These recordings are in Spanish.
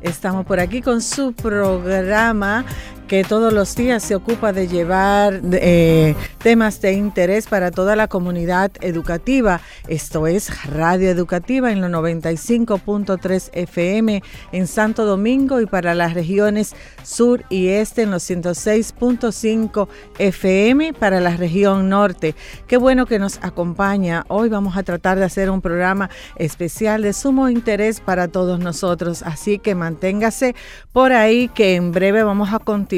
Estamos por aquí con su programa que todos los días se ocupa de llevar eh, temas de interés para toda la comunidad educativa. Esto es Radio Educativa en los 95.3 FM en Santo Domingo y para las regiones sur y este en los 106.5 FM para la región norte. Qué bueno que nos acompaña. Hoy vamos a tratar de hacer un programa especial de sumo interés para todos nosotros. Así que manténgase por ahí que en breve vamos a continuar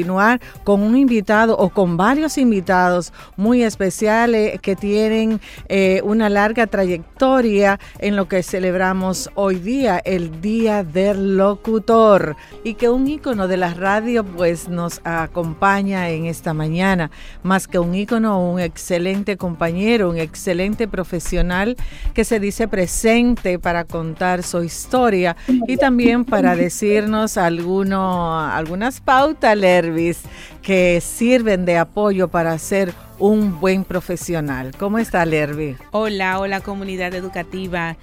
con un invitado o con varios invitados muy especiales que tienen eh, una larga trayectoria en lo que celebramos hoy día, el Día del Locutor, y que un ícono de la radio pues nos acompaña en esta mañana, más que un ícono, un excelente compañero, un excelente profesional que se dice presente para contar su historia y también para decirnos alguno, algunas pautas, que sirven de apoyo para ser un buen profesional. ¿Cómo está Lervi? Hola, hola comunidad educativa.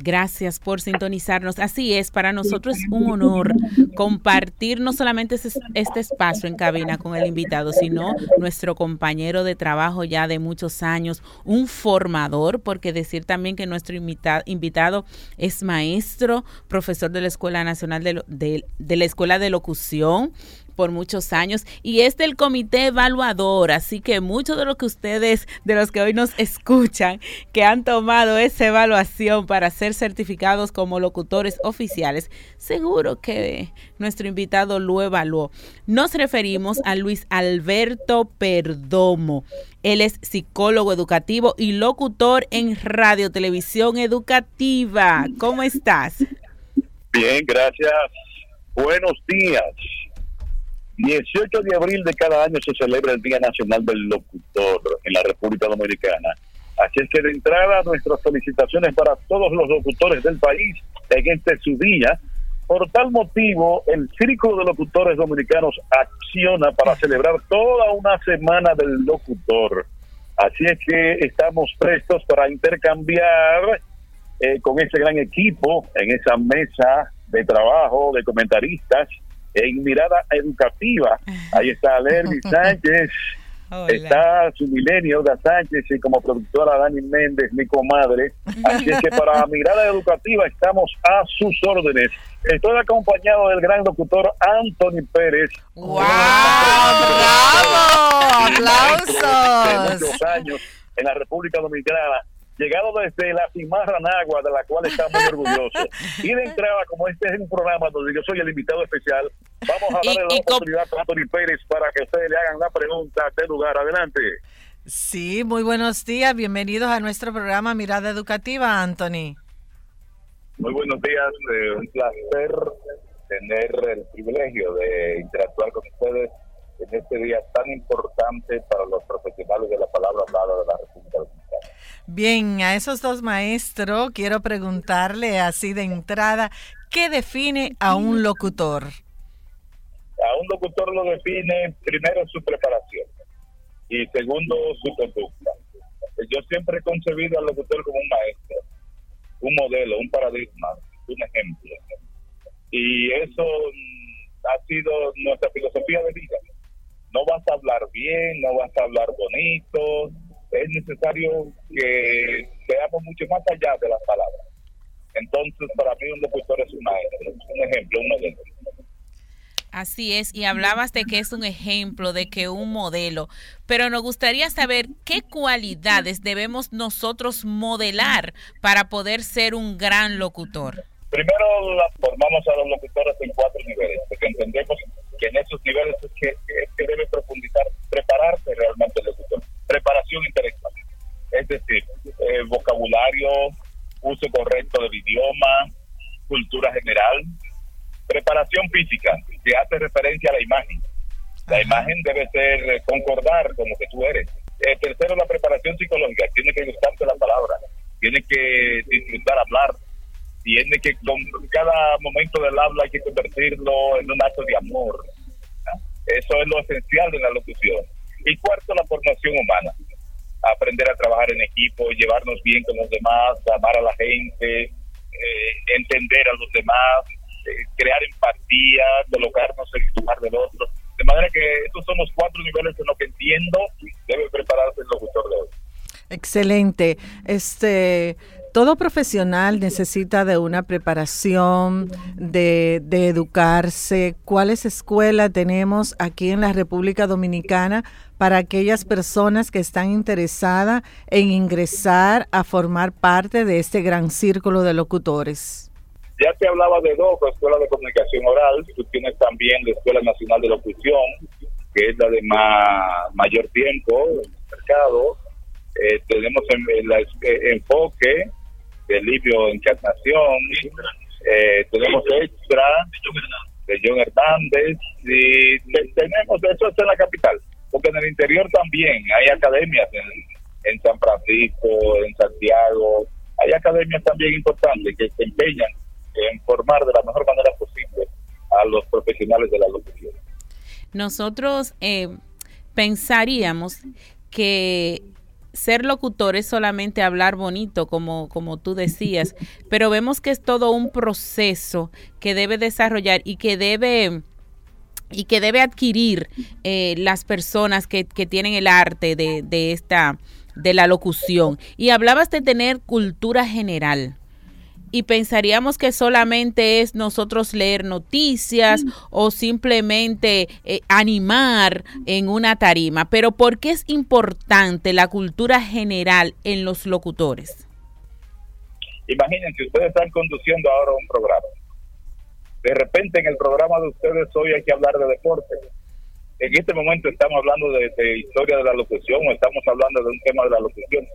Gracias por sintonizarnos. Así es, para nosotros es un honor compartir no solamente este espacio en cabina con el invitado, sino nuestro compañero de trabajo ya de muchos años, un formador, porque decir también que nuestro invitado es maestro, profesor de la Escuela Nacional de la Escuela de Locución, por muchos años y es del comité evaluador, así que muchos de los que ustedes, de los que hoy nos escuchan, que han tomado esa evaluación para ser certificados como locutores oficiales, seguro que nuestro invitado lo evaluó. Nos referimos a Luis Alberto Perdomo. Él es psicólogo educativo y locutor en Radio Televisión Educativa. ¿Cómo estás? Bien, gracias. Buenos días. 18 de abril de cada año se celebra el Día Nacional del Locutor en la República Dominicana. Así es que de entrada nuestras felicitaciones para todos los locutores del país en este su día. Por tal motivo, el Círculo de Locutores Dominicanos acciona para celebrar toda una semana del locutor. Así es que estamos prestos para intercambiar eh, con ese gran equipo en esa mesa de trabajo de comentaristas en mirada educativa. Ahí está Lerby Sánchez, está su milenio da Sánchez y como productora Dani Méndez, mi comadre. Así es que para mirada educativa estamos a sus órdenes. Estoy acompañado del gran locutor Anthony Pérez. ¡Wow! ¡Bravo! ¡Aplausos! muchos años en la República Dominicana llegado desde la Cimarra Nagua, de la cual estamos muy orgullosos. Y de entrada, como este es un programa donde yo soy el invitado especial, vamos a darle la oportunidad a Anthony Pérez para que ustedes le hagan la pregunta de lugar. Adelante. Sí, muy buenos días. Bienvenidos a nuestro programa Mirada Educativa, Anthony. Muy buenos días. Eh, un placer tener el privilegio de interactuar con ustedes en este día tan importante para los profesionales de la palabra hablada de la República. Bien, a esos dos maestros quiero preguntarle así de entrada, ¿qué define a un locutor? A un locutor lo define primero su preparación y segundo su conducta. Yo siempre he concebido al locutor como un maestro, un modelo, un paradigma, un ejemplo. Y eso mm, ha sido nuestra filosofía de vida. No vas a hablar bien, no vas a hablar bonito, es necesario que veamos mucho más allá de las palabras. Entonces, para mí un locutor es un maestro, un ejemplo, un modelo. Así es, y hablabas de que es un ejemplo, de que un modelo, pero nos gustaría saber qué cualidades debemos nosotros modelar para poder ser un gran locutor. Primero formamos a los locutores en cuatro niveles, porque entendemos que en esos niveles es que, es que debe profundizar, prepararse realmente el locutor preparación intelectual, es decir, eh, vocabulario, uso correcto del idioma, cultura general, preparación física, que hace referencia a la imagen, debe ser eh, concordar con lo que tú eres. Eh, tercero, la preparación psicológica. Tiene que gustarte la palabra, tiene que disfrutar hablar, tiene que con cada momento del habla hay que convertirlo en un acto de amor. Eso es lo esencial de la locución. Y cuarto, la formación humana. Aprender a trabajar en equipo, llevarnos bien con los demás, amar a la gente, eh, entender a los demás, eh, crear empatía, colocarnos en el lugar del otro. Manera que estos son los cuatro niveles en lo que entiendo debe prepararse el locutor de hoy. Excelente. Este, todo profesional necesita de una preparación, de, de, educarse. ¿Cuáles escuelas tenemos aquí en la República Dominicana para aquellas personas que están interesadas en ingresar a formar parte de este gran círculo de locutores? Ya te hablaba de dos, la Escuela de Comunicación Oral, tú tienes también la Escuela Nacional de Locución, que es la de mayor tiempo en el mercado. Eh, tenemos el, eh, enfoque de Livio Encarnación, eh, tenemos Extra de John Hernández, y tenemos, eso está en la capital, porque en el interior también hay academias en, en San Francisco, en Santiago, hay academias también importantes que se empeñan en formar de la mejor manera posible a los profesionales de la locución. Nosotros eh, pensaríamos que ser locutor es solamente hablar bonito, como, como tú decías, pero vemos que es todo un proceso que debe desarrollar y que debe y que debe adquirir eh, las personas que, que, tienen el arte de, de esta de la locución. Y hablabas de tener cultura general y pensaríamos que solamente es nosotros leer noticias o simplemente eh, animar en una tarima. Pero ¿por qué es importante la cultura general en los locutores? Imagínense, ustedes están conduciendo ahora un programa. De repente en el programa de ustedes hoy hay que hablar de deporte. En este momento estamos hablando de, de historia de la locución o estamos hablando de un tema de la locución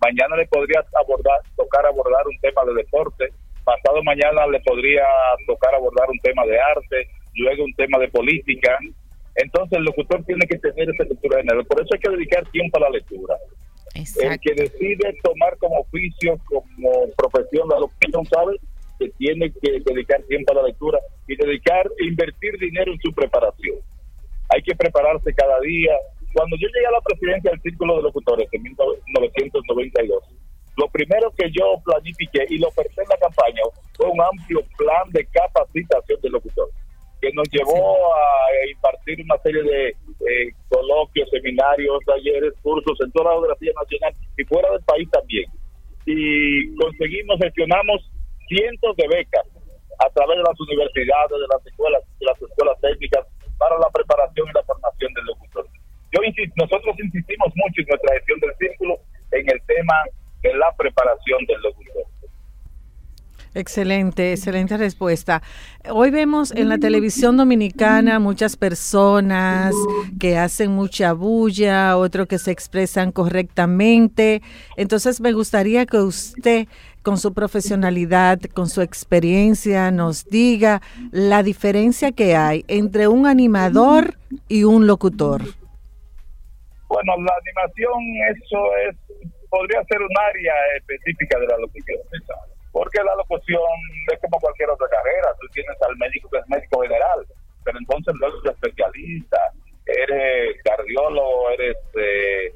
Mañana le podría abordar, tocar abordar un tema de deporte, pasado mañana le podría tocar abordar un tema de arte, luego un tema de política. Entonces el locutor tiene que tener esa lectura general. Por eso hay que dedicar tiempo a la lectura. El que decide tomar como oficio, como profesión la locución, sabe que tiene que dedicar tiempo a la lectura y dedicar, invertir dinero en su preparación. Hay que prepararse cada día, cuando yo llegué a la presidencia del Círculo de Locutores en 1992, lo primero que yo planifiqué y lo oferté en la campaña fue un amplio plan de capacitación del locutor, que nos llevó a impartir una serie de coloquios, seminarios, talleres, cursos en toda la geografía nacional y fuera del país también. Y conseguimos, gestionamos cientos de becas a través de las universidades, de las escuelas, de las escuelas técnicas para la preparación y la formación del locutor. Yo insisto, nosotros insistimos mucho en nuestra gestión del círculo en el tema de la preparación del locutor. Excelente, excelente respuesta. Hoy vemos en la televisión dominicana muchas personas que hacen mucha bulla, otros que se expresan correctamente. Entonces me gustaría que usted, con su profesionalidad, con su experiencia, nos diga la diferencia que hay entre un animador y un locutor. Bueno, la animación, eso es, podría ser un área específica de la locución, porque la locución es como cualquier otra carrera, tú tienes al médico que es médico general, pero entonces luego eres especialista, eres cardiólogo, eres eh,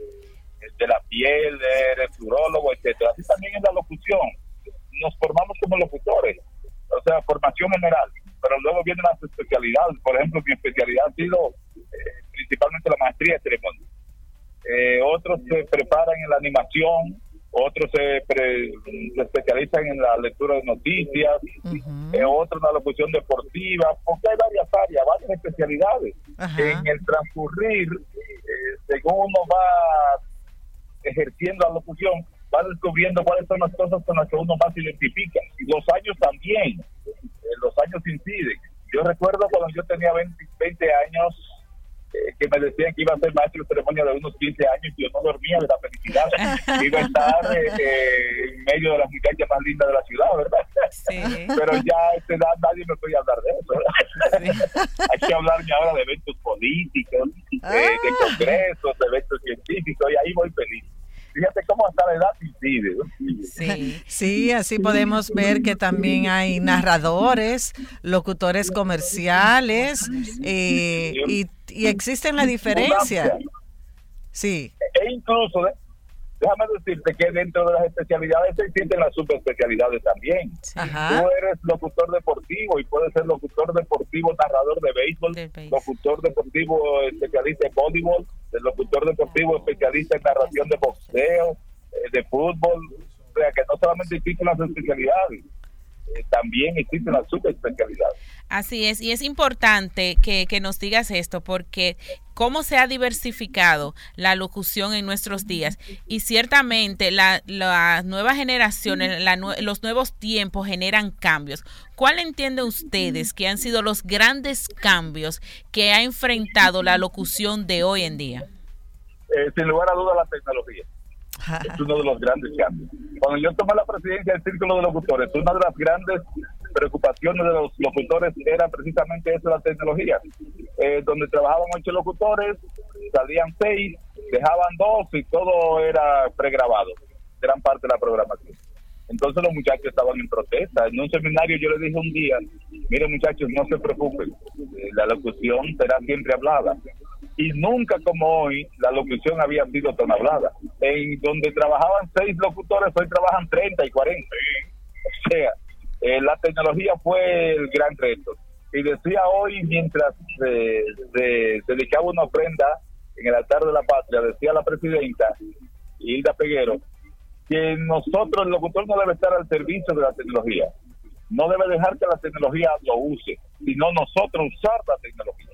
de la piel, eres urólogo, etcétera. Así también es la locución. Nos formamos como locutores, o sea, formación general, pero luego vienen las especialidades. Por ejemplo, mi especialidad ha sido eh, principalmente la maestría de ceremonia eh, otros se preparan en la animación, otros se, especializan en la lectura de noticias, eh, otros en la locución deportiva, porque hay varias áreas, varias especialidades. En el transcurrir, eh, según uno va ejerciendo la locución, va descubriendo cuáles son las cosas con las que uno más se identifica. Y los años también, los años inciden. Yo recuerdo cuando yo tenía 20, 20 años, eh, que me decían que iba a ser maestro de ceremonia de unos 15 años y yo no dormía de la felicidad. iba a estar eh, eh, en medio de las muchachas más lindas de la ciudad, ¿verdad? Sí. Pero ya a esta edad nadie me puede hablar de eso. Hay que hablar ya ahora de eventos políticos, de ah. congresos, de eventos científicos, y ahí voy feliz. Fíjate cómo hasta la edad incide. Sí, sí, así podemos ver que también hay narradores, locutores comerciales eh, y, y existen la diferencia. Sí. E incluso déjame decirte que dentro de las especialidades existen las subespecialidades también. Tú eres locutor deportivo y puedes ser locutor deportivo, narrador de béisbol, locutor deportivo especialista en voleibol, locutor deportivo especialista en narración de boxeo, eh, de fútbol. O sea, que no solamente existen las especialidades, eh, también existe la subespecialidad. Así es, y es importante que, nos digas esto porque cómo se ha diversificado la locución en nuestros días y ciertamente las nuevas generaciones, los nuevos tiempos generan cambios. ¿Cuál entienden ustedes que han sido los grandes cambios que ha enfrentado la locución de hoy en día? Eh, sin lugar a dudas la tecnología es uno de los grandes cambios. Cuando yo tomé la presidencia del Círculo de Locutores, una de las grandes preocupaciones de los locutores era precisamente eso, la tecnología. Eh, donde trabajaban ocho locutores, salían seis, dejaban dos y todo era pregrabado, gran parte de la programación. Entonces los muchachos estaban en protesta. En un seminario yo les dije un día, miren muchachos, no se preocupen, eh, la locución será siempre hablada y nunca como hoy la locución había sido tan hablada. En donde trabajaban seis locutores, hoy trabajan 30 y 40. O sea, eh, la tecnología fue el gran reto. Y decía hoy, mientras se dedicaba una ofrenda en el altar de la patria, decía la presidenta Hilda Peguero, que nosotros, el locutor, no debe estar al servicio de la tecnología. No debe dejar que la tecnología lo use, sino nosotros usar la tecnología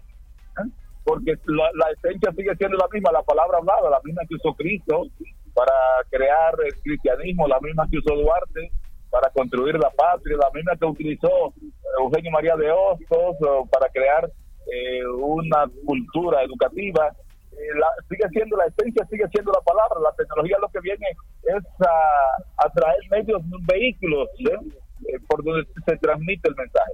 porque la, esencia sigue siendo la misma, la palabra hablada, la misma que usó Cristo para crear el cristianismo, la misma que usó Duarte para construir la patria, la misma que utilizó Eugenio María de Hostos para crear eh, una cultura educativa. Eh, sigue siendo la esencia, sigue siendo la palabra. La tecnología lo que viene es a, a traer medios, vehículos ¿eh? por donde se transmite el mensaje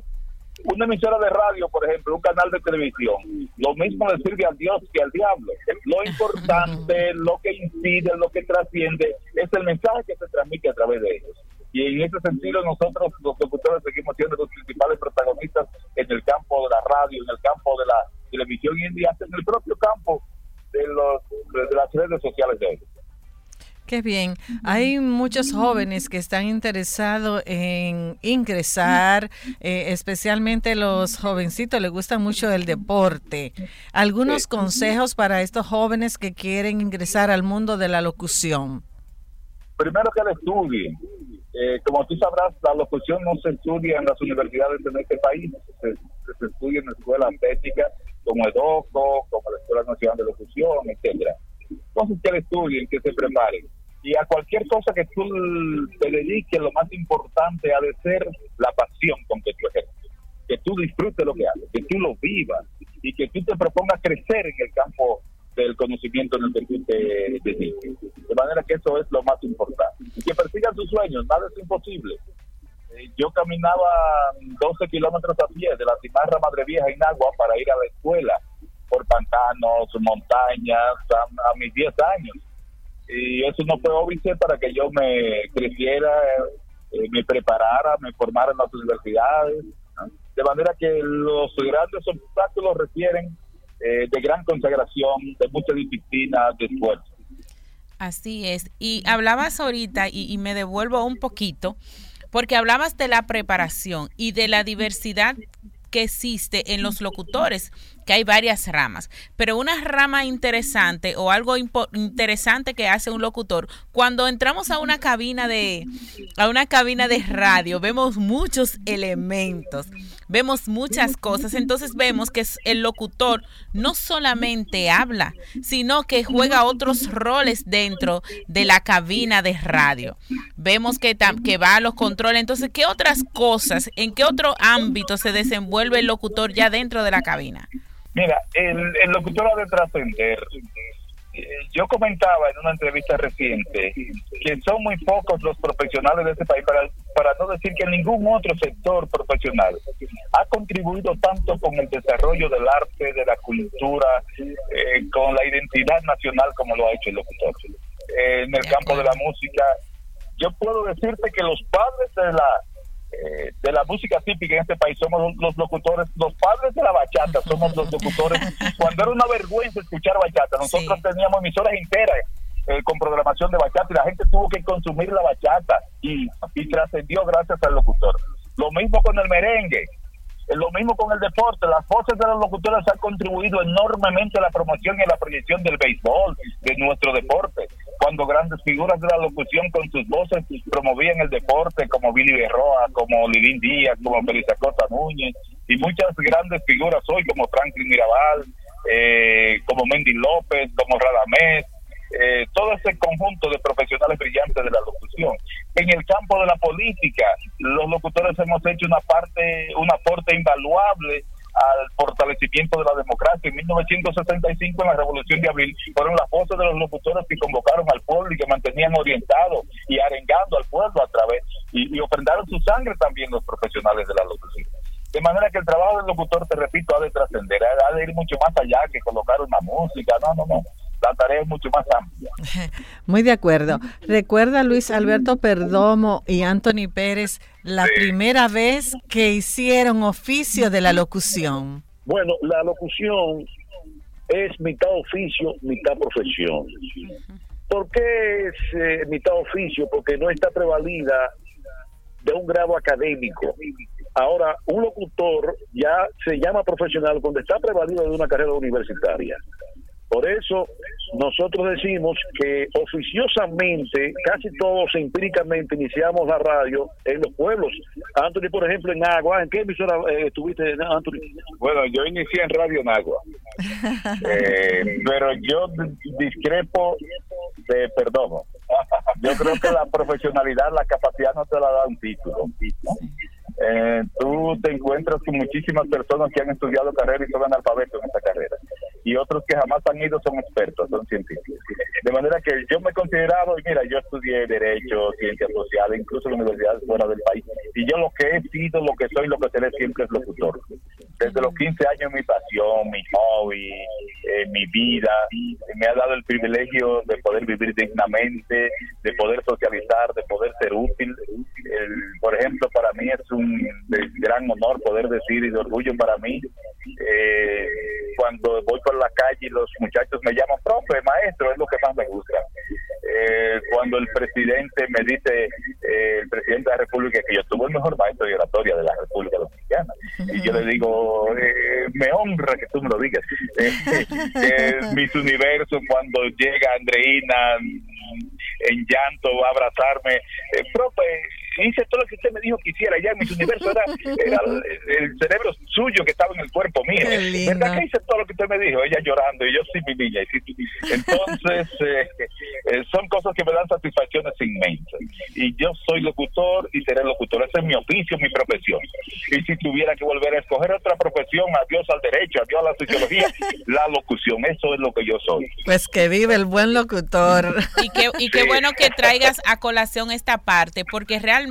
una emisora de radio, por ejemplo, un canal de televisión, lo mismo sirve a Dios que al diablo. Lo importante, lo que incide, lo que trasciende, es el mensaje que se transmite a través de ellos. Y en ese sentido nosotros los locutores seguimos siendo los principales protagonistas en el campo de la radio, en el campo de la televisión y en el propio campo de, los, de las redes sociales de ellos. Qué bien. Hay muchos jóvenes que están interesados en ingresar, eh, especialmente los jovencitos, les gusta mucho el deporte. ¿Algunos consejos para estos jóvenes que quieren ingresar al mundo de la locución? Primero que la estudien. Eh, como tú sabrás, la locución no se estudia en las universidades en este país, se, estudia en escuelas técnicas como EDOCO, como la Escuela Nacional de Locución, etcétera. Entonces que estudien, que se preparen y a cualquier cosa que tú te dediques, lo más importante ha de ser la pasión con que tú ejerces. Que tú disfrutes lo que haces, que tú lo vivas y que tú te propongas crecer en el campo del conocimiento en el que tú te dediques. De manera que eso es lo más importante. Y que persigan sus sueños, nada es imposible. Eh, yo caminaba 12 kilómetros a pie de la Cimarra Madre Vieja en Agua para ir a la escuela por pantanos, montañas, a, a mis 10 años y eso no fue óbice para que yo me creciera, eh, me preparara, me formara en las universidades. De manera que los grandes obstáculos requieren eh, de gran consagración, de mucha disciplina, de esfuerzo. Así es. Y hablabas ahorita, y, y me devuelvo un poquito, porque hablabas de la preparación y de la diversidad que existe en los locutores que hay varias ramas, pero una rama interesante o algo interesante que hace un locutor, cuando entramos a una cabina de a una cabina de radio, vemos muchos elementos, vemos muchas cosas, entonces vemos que el locutor no solamente habla, sino que juega otros roles dentro de la cabina de radio. Vemos que, que va a los controles, entonces, ¿qué otras cosas, en qué otro ámbito se desenvuelve el locutor ya dentro de la cabina? Mira, el, el locutor ha de trascender yo comentaba en una entrevista reciente que son muy pocos los profesionales de este país, para, para no decir que ningún otro sector profesional ha contribuido tanto con el desarrollo del arte, de la cultura, eh, con la identidad nacional como lo ha hecho el locutor. Eh, en el campo de la música, yo puedo decirte que los padres de la eh, de la música típica en este país somos los locutores, los padres de la bachata somos los locutores. Cuando era una vergüenza escuchar bachata, nosotros teníamos emisoras enteras eh, con programación de bachata y la gente tuvo que consumir la bachata y, y trascendió gracias al locutor. Lo mismo con el merengue. Lo mismo con el deporte, las voces de los locutores han contribuido enormemente a la promoción y a la proyección del béisbol, de nuestro deporte. Cuando grandes figuras de la locución con sus voces promovían el deporte, como Billy Berroa, como Lidín Díaz, como Feliz Acosta Núñez, y muchas grandes figuras hoy, como Franklin Mirabal, eh, como Mendy López, como Radamés, eh, todo ese conjunto de profesionales brillantes de la locución. En el campo de la política, los locutores hemos hecho una parte, un aporte invaluable al fortalecimiento de la democracia. En 1965, en la Revolución de Abril, fueron las voces de los locutores que convocaron al pueblo y que mantenían orientado y arengando al pueblo a través, y, y ofrendaron su sangre también los profesionales de la locución. De manera que el trabajo del locutor, te repito, ha de trascender, ha de ir mucho más allá que colocar una música, no, no, no la tarea es mucho más amplia. Muy de acuerdo. Recuerda Luis Alberto Perdomo y Anthony Pérez la primera vez que hicieron oficio de la locución. Bueno, la locución es mitad oficio, mitad profesión. ¿Por qué es eh, mitad oficio? Porque no está prevalida de un grado académico. Ahora, un locutor ya se llama profesional cuando está prevalido de una carrera universitaria. Por eso nosotros decimos que oficiosamente, casi todos empíricamente iniciamos la radio en los pueblos. Anthony, por ejemplo, en Agua, ¿en qué emisora eh, estuviste, Anthony? Bueno, yo inicié en Radio en Agua, eh, pero yo discrepo de perdón. Yo creo que la profesionalidad, la capacidad no te la da un título. Eh, tú te encuentras con muchísimas personas que han estudiado carrera y son analfabetos en esta carrera. Y otros que jamás han ido son expertos, son científicos. De manera que yo me he considerado, y mira, yo estudié Derecho, Ciencias Sociales, incluso en universidades fuera del país. Y yo lo que he sido, lo que soy, lo que seré siempre es locutor. Desde los 15 años mi pasión, mi hobby, eh, mi vida, me ha dado el privilegio de poder vivir dignamente, de poder socializar, de poder ser útil. Por ejemplo, para mí es un gran honor poder decir y de orgullo para mí eh, cuando voy por la calle y los muchachos me llaman profe, maestro, es lo que más me gusta. Eh, cuando el presidente me dice, eh, el presidente de la República, que yo tuve el mejor maestro de oratoria de la República Dominicana, y yo le digo, me honra que tú me lo digas. mis universos, cuando llega Andreina en llanto a abrazarme, profe, hice todo lo que usted me dijo que hiciera. Ya en mi universo era, el, cerebro suyo que estaba en el cuerpo mío. ¿Verdad que hice todo lo que usted me dijo? Ella llorando y yo sí, mi niña. Entonces, eh, eh, son cosas que me dan satisfacciones inmensas. Y yo soy locutor y seré locutor. Ese es mi oficio, mi profesión. Y si tuviera que volver a escoger otra profesión, adiós al derecho, adiós a la sociología, la locución. Eso es lo que yo soy. Pues que vive el buen locutor. Y qué, y qué bueno que traigas a colación esta parte, porque realmente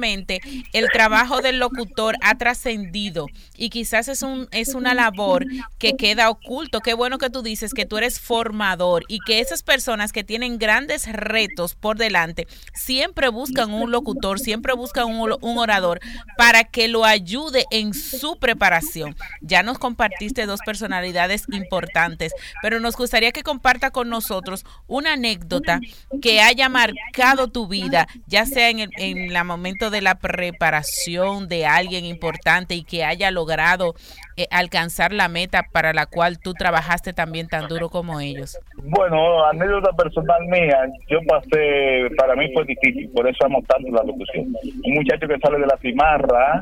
el trabajo del locutor ha trascendido y quizás es, un, es una labor que queda oculto. Qué bueno que tú dices que tú eres formador y que esas personas que tienen grandes retos por delante siempre buscan un locutor, siempre buscan un, un orador para que lo ayude en su preparación. Ya nos compartiste dos personalidades importantes, pero nos gustaría que comparta con nosotros una anécdota que haya marcado tu vida, ya sea en el en la momento de la preparación de alguien importante y que haya logrado eh, alcanzar la meta para la cual tú trabajaste también tan duro como ellos? Bueno, anécdota personal mía, yo pasé, para mí fue difícil, por eso amo tanto la locución. Un muchacho que sale de la cimarra,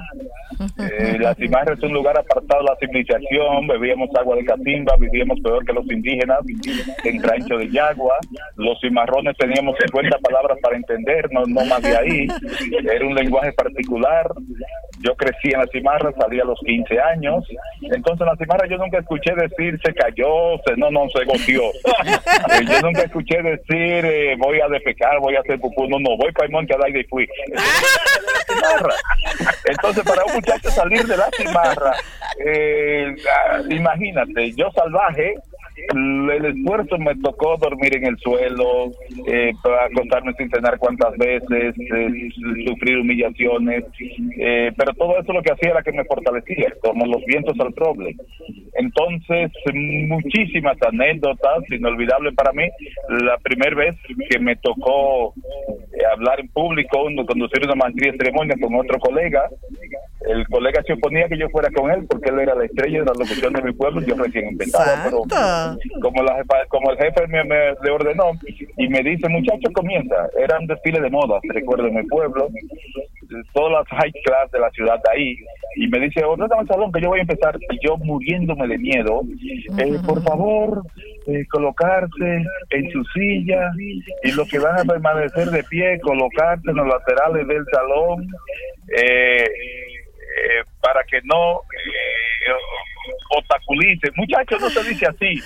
eh, la cimarra es un lugar apartado de la civilización, bebíamos agua de catimba, vivíamos peor que los indígenas en rancho de Yagua, los cimarrones teníamos 50 palabras para entender, no, no más de ahí, era un lenguaje particular, yo crecí en la cimarra, salí a los 15 años. Entonces, en la cimarra yo nunca escuché decir se cayó, se, no, no, se goteó. yo nunca escuché decir eh, voy a defecar, voy a hacer pupú. No, no, voy para el monte al aire y fui. Entonces, para un muchacho salir de la cimarra, eh, ah, imagínate, yo salvaje, el esfuerzo me tocó dormir en el suelo, eh, acostarme sin cenar cuantas veces, eh, sufrir humillaciones, eh, pero todo eso lo que hacía era que me fortalecía, como los vientos al roble. Entonces, muchísimas anécdotas, inolvidables para mí. La primera vez que me tocó eh, hablar en público, conducir una maestría de ceremonia con otro colega, el colega se oponía que yo fuera con él porque él era la estrella de la locución de mi pueblo, yo recién empezaba, pero como, la como el jefe me, le ordenó y me dice, muchachos, comienza. Era un desfile de moda, recuerdo, en mi pueblo, todas las high class de la ciudad de ahí, y me dice, oh, el salón que yo voy a empezar, y yo muriéndome de miedo, eh, por favor, eh, colocarse en su silla, y los que van a permanecer de pie, colocarse en los laterales del salón, eh, para que no obstaculice. Muchachos, no se dice así.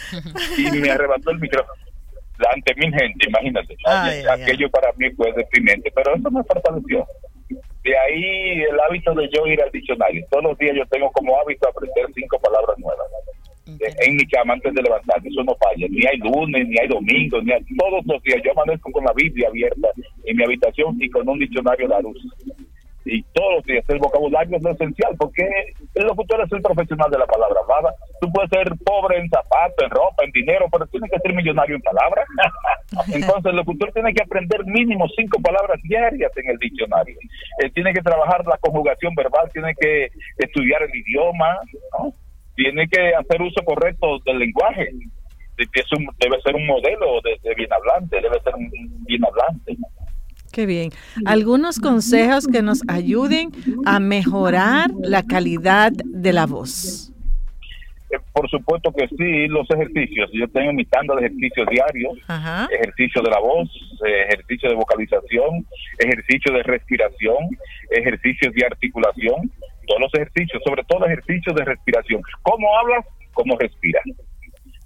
Y me arrebató el micrófono ante mil gente, imagínate. Aquello para mí fue deprimente, pero eso me fortaleció. De ahí el hábito de yo ir al diccionario. Todos los días yo tengo como hábito aprender cinco palabras nuevas. En mi cama antes de levantarme, eso no falla. Ni hay lunes, ni hay domingo, ni hay, todos los días. Yo amanezco con la Biblia abierta en mi habitación y con un diccionario de la luz y todos los días el vocabulario es lo esencial porque el locutor es el profesional de la palabra ¿verdad? tú puedes ser pobre en zapatos en ropa en dinero pero tienes que ser millonario en palabras entonces el locutor tiene que aprender mínimo cinco palabras diarias en el diccionario. Él tiene que trabajar la conjugación verbal tiene que estudiar el idioma tiene que hacer uso correcto del lenguaje. Debe ser un modelo de, de bien hablante debe ser un bien hablante Qué bien. Algunos consejos que nos ayuden a mejorar la calidad de la voz. Eh, por supuesto que sí, los ejercicios. Yo tengo mi tanda de ejercicios diarios, ejercicio de la voz, eh, ejercicio de vocalización, ejercicio de respiración, ejercicios de articulación, todos los ejercicios, sobre todo ejercicios de respiración. ¿Cómo hablas? ¿Cómo respiras?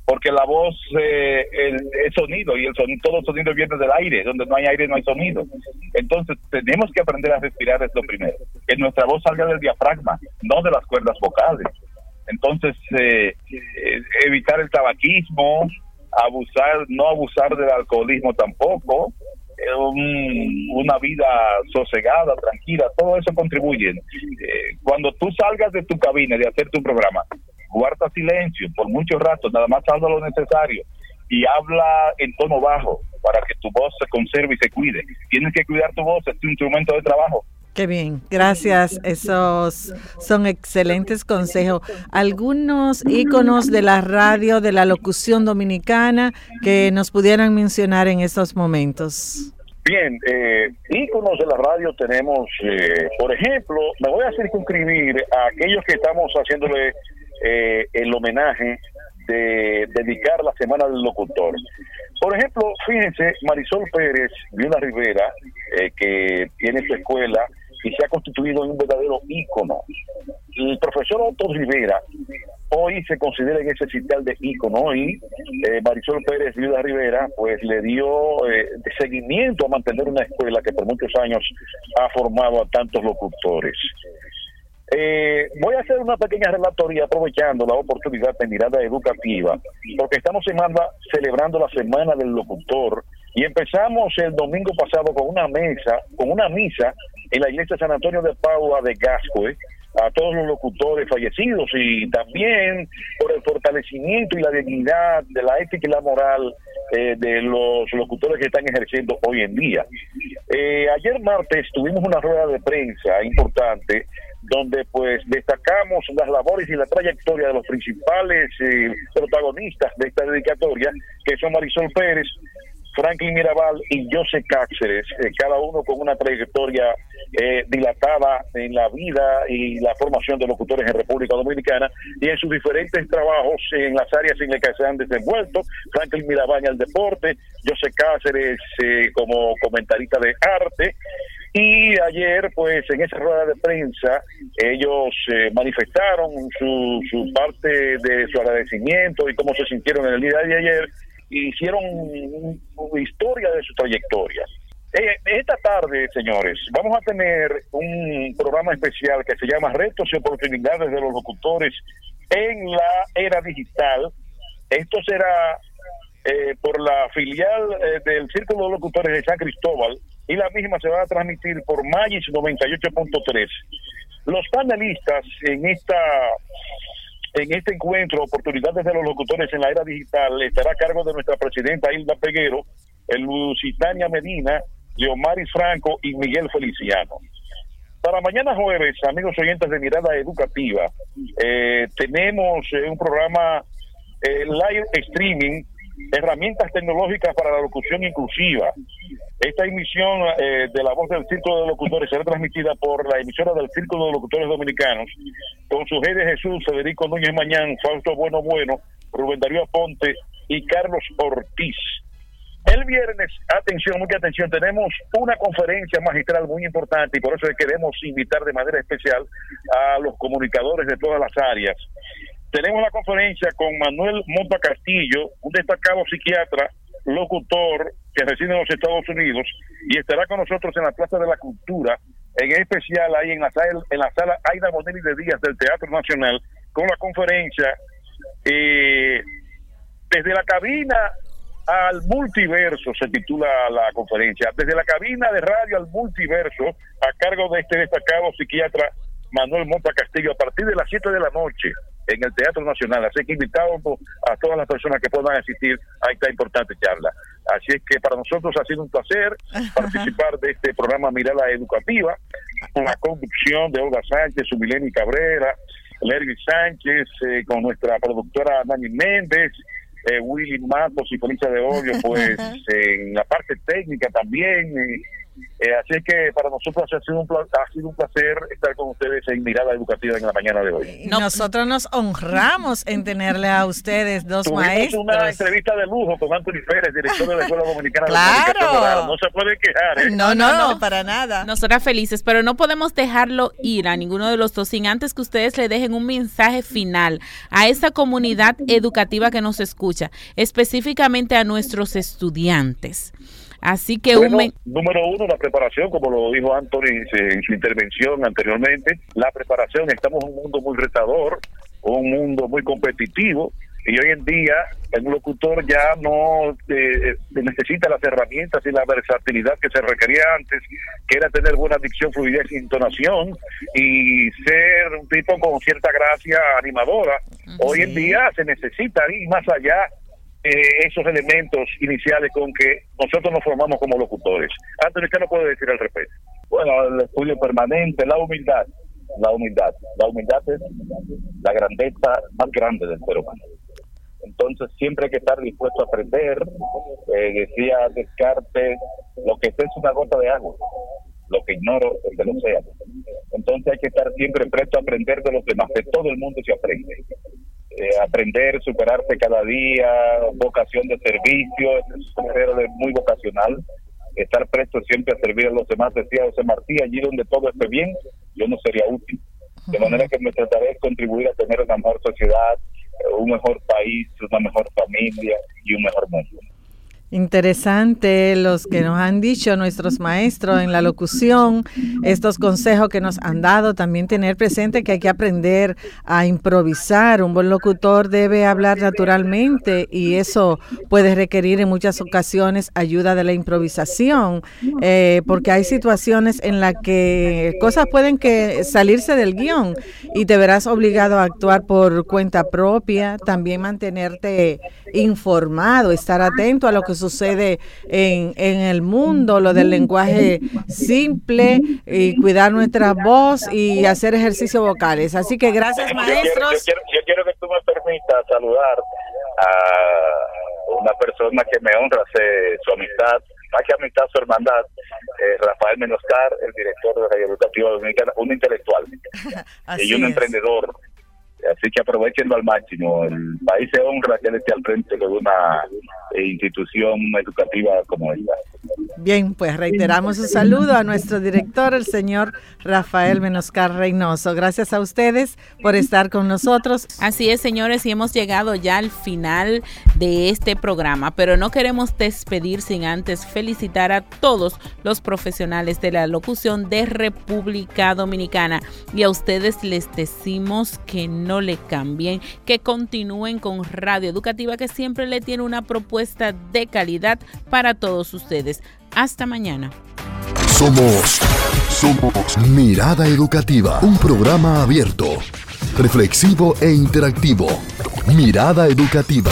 Porque la voz eh, es sonido y el sonido, todo sonido viene del aire, donde no hay aire no hay sonido. Entonces tenemos que aprender a respirar, es lo primero, que nuestra voz salga del diafragma, no de las cuerdas vocales. Entonces, eh, eh, evitar el tabaquismo, abusar, no abusar del alcoholismo tampoco, una vida sosegada, tranquila, todo eso contribuye. cuando tú salgas de tu cabina de hacer tu programa, guarda silencio por mucho rato, nada más habla lo necesario y habla en tono bajo para que tu voz se conserve y se cuide. Tienes que cuidar tu voz, es tu instrumento de trabajo. Qué bien, gracias. Esos son excelentes consejos. Algunos íconos de la radio, de la locución dominicana que nos pudieran mencionar en estos momentos. Bien, eh, íconos de la radio tenemos, eh, por ejemplo, me voy a circunscribir a aquellos que estamos haciéndole eh, el homenaje de dedicar la Semana del Locutor. Por ejemplo, fíjense, Marisol Pérez, Viuna Rivera, eh, que tiene su escuela y se ha constituido en un verdadero ícono. El profesor Otto Rivera hoy se considera en ese sitio de ícono y eh, Marisol Pérez Viuda Rivera pues le dio eh, seguimiento a mantener una escuela que por muchos años ha formado a tantos locutores. Eh, voy a hacer una pequeña relatoría aprovechando la oportunidad de mirada educativa, porque estamos semana, celebrando la Semana del Locutor y empezamos el domingo pasado con una mesa, con una misa en la iglesia San Antonio de Paua de Gascue a todos los locutores fallecidos y también por el fortalecimiento y la dignidad de la ética y la moral eh, de los locutores que están ejerciendo hoy en día. Eh, ayer martes tuvimos una rueda de prensa importante donde pues destacamos las labores y la trayectoria de los principales eh, protagonistas de esta dedicatoria, que son Marisol Pérez, Franklin Mirabal y José Cáceres, eh, cada uno con una trayectoria eh, dilatada en la vida y la formación de locutores en República Dominicana y en sus diferentes trabajos en las áreas en las que se han desenvuelto. Franklin Mirabal al deporte, José Cáceres como comentarista de arte Y ayer, pues en esa rueda de prensa, ellos eh, manifestaron su, su parte de su agradecimiento y cómo se sintieron en el día de ayer, y hicieron historia de su trayectoria. Eh, esta tarde, señores, vamos a tener un programa especial que se llama Retos y Oportunidades de los Locutores en la Era Digital. Esto será eh, por la filial del Círculo de Locutores de San Cristóbal, y la misma se va a transmitir por Magis 98.3. Los panelistas en esta en este encuentro, oportunidades de los locutores en la era digital, estará a cargo de nuestra presidenta Hilda Peguero, el Medina, Leomaris Franco y Miguel Feliciano. Para mañana jueves, amigos oyentes de Mirada Educativa, eh, tenemos eh, un programa eh, live streaming herramientas tecnológicas para la locución inclusiva. Esta emisión eh, de la voz del Círculo de Locutores será transmitida por la emisora del Círculo de Locutores Dominicanos, con su jefe Jesús, Federico Núñez Mañán, Fausto Bueno Bueno, Rubén Darío Aponte y Carlos Ortiz. El viernes, atención, mucha atención, tenemos una conferencia magistral muy importante y por eso queremos invitar de manera especial a los comunicadores de todas las áreas tenemos la conferencia con Manuel Monta Castillo, un destacado psiquiatra, locutor que reside en los Estados Unidos y estará con nosotros en la Plaza de la Cultura, en especial ahí en la sala, en la sala Aida Bonelli de Díaz del Teatro Nacional, con la conferencia eh, desde la cabina al multiverso, se titula la conferencia, desde la cabina de radio al multiverso, a cargo de este destacado psiquiatra Manuel Monta Castillo, a partir de las 7 de la noche en el Teatro Nacional. Así que invitamos a todas las personas que puedan asistir a esta importante charla. Así es que para nosotros ha sido un placer participar de este programa Mirada Educativa, con la conducción de Olga Sánchez, Subileni Cabrera, Lerby Sánchez, eh, con nuestra productora Dani Méndez, eh, Willy Matos y Felicia de Odio, pues en la parte técnica también. Eh, eh, así que para nosotros ha sido, un, ha sido un placer estar con ustedes en Mirada Educativa en la mañana de hoy. Nosotros nos honramos en tenerle a ustedes dos Tuvimos maestros. una entrevista de lujo con Anthony Pérez, director de la Escuela Dominicana claro. No se puede quejar. ¿eh? No, no, no, para nada. Nosotras felices, pero no podemos dejarlo ir a ninguno de los dos sin antes que ustedes le dejen un mensaje final a esa comunidad educativa que nos escucha, específicamente a nuestros estudiantes. Así que Número uno, la preparación, como lo dijo Anthony en su intervención anteriormente, la preparación, estamos en un mundo muy retador, un mundo muy competitivo, y hoy en día el locutor ya no eh, necesita las herramientas y la versatilidad que se requería antes, que era tener buena dicción, fluidez y entonación y ser un tipo con cierta gracia animadora. Hoy en día se necesita ir más allá eh, esos elementos iniciales con que nosotros nos formamos como locutores. Antonio, ¿qué nos puede decir al respecto? Bueno, el estudio permanente, la humildad, la humildad. La humildad es la grandeza más grande del ser humano. Entonces siempre hay que estar dispuesto a aprender. Eh, decía Descartes, lo que es una gota de agua, lo que ignoro es del océano. Entonces hay que estar siempre presto a aprender de los demás, de todo el mundo se aprende. Eh, aprender, superarse cada día, vocación de servicio, es un muy vocacional, estar presto siempre a servir a los demás, decía José Martí, allí donde todo esté bien, yo no sería útil. De manera que me trataré de contribuir a tener una mejor sociedad, un mejor país, una mejor familia y un mejor mundo. Interesante los que nos han dicho nuestros maestros en la locución, estos consejos que nos han dado, también tener presente que hay que aprender a improvisar. Un buen locutor debe hablar naturalmente y eso puede requerir en muchas ocasiones ayuda de la improvisación, eh, porque hay situaciones en las que cosas pueden que salirse del guion y te verás obligado a actuar por cuenta propia, también mantenerte informado, estar atento a lo que sucede en, en el mundo, lo del lenguaje simple y cuidar nuestra voz y hacer ejercicios vocales. Así que gracias, maestros. Yo quiero, que tú me permitas saludar a una persona que me honra su amistad, más que amistad, su hermandad, eh, Rafael Menoscar, el director de Radio Educativa Dominicana, un intelectual y un emprendedor Así que aprovechenlo al máximo. El país se honra que él esté al frente de una institución educativa como esta. Bien, pues reiteramos un saludo a nuestro director, el señor Rafael Menoscar Reynoso. Gracias a ustedes por estar con nosotros. Así es, señores, y hemos llegado ya al final de este programa, pero no queremos despedir sin antes felicitar a todos los profesionales de la locución de República Dominicana. Y a ustedes les decimos que no le cambien, que continúen con Radio Educativa, que siempre le tiene una propuesta de calidad para todos ustedes. Hasta mañana. Somos, somos Mirada Educativa, un programa abierto, reflexivo e interactivo. Mirada Educativa.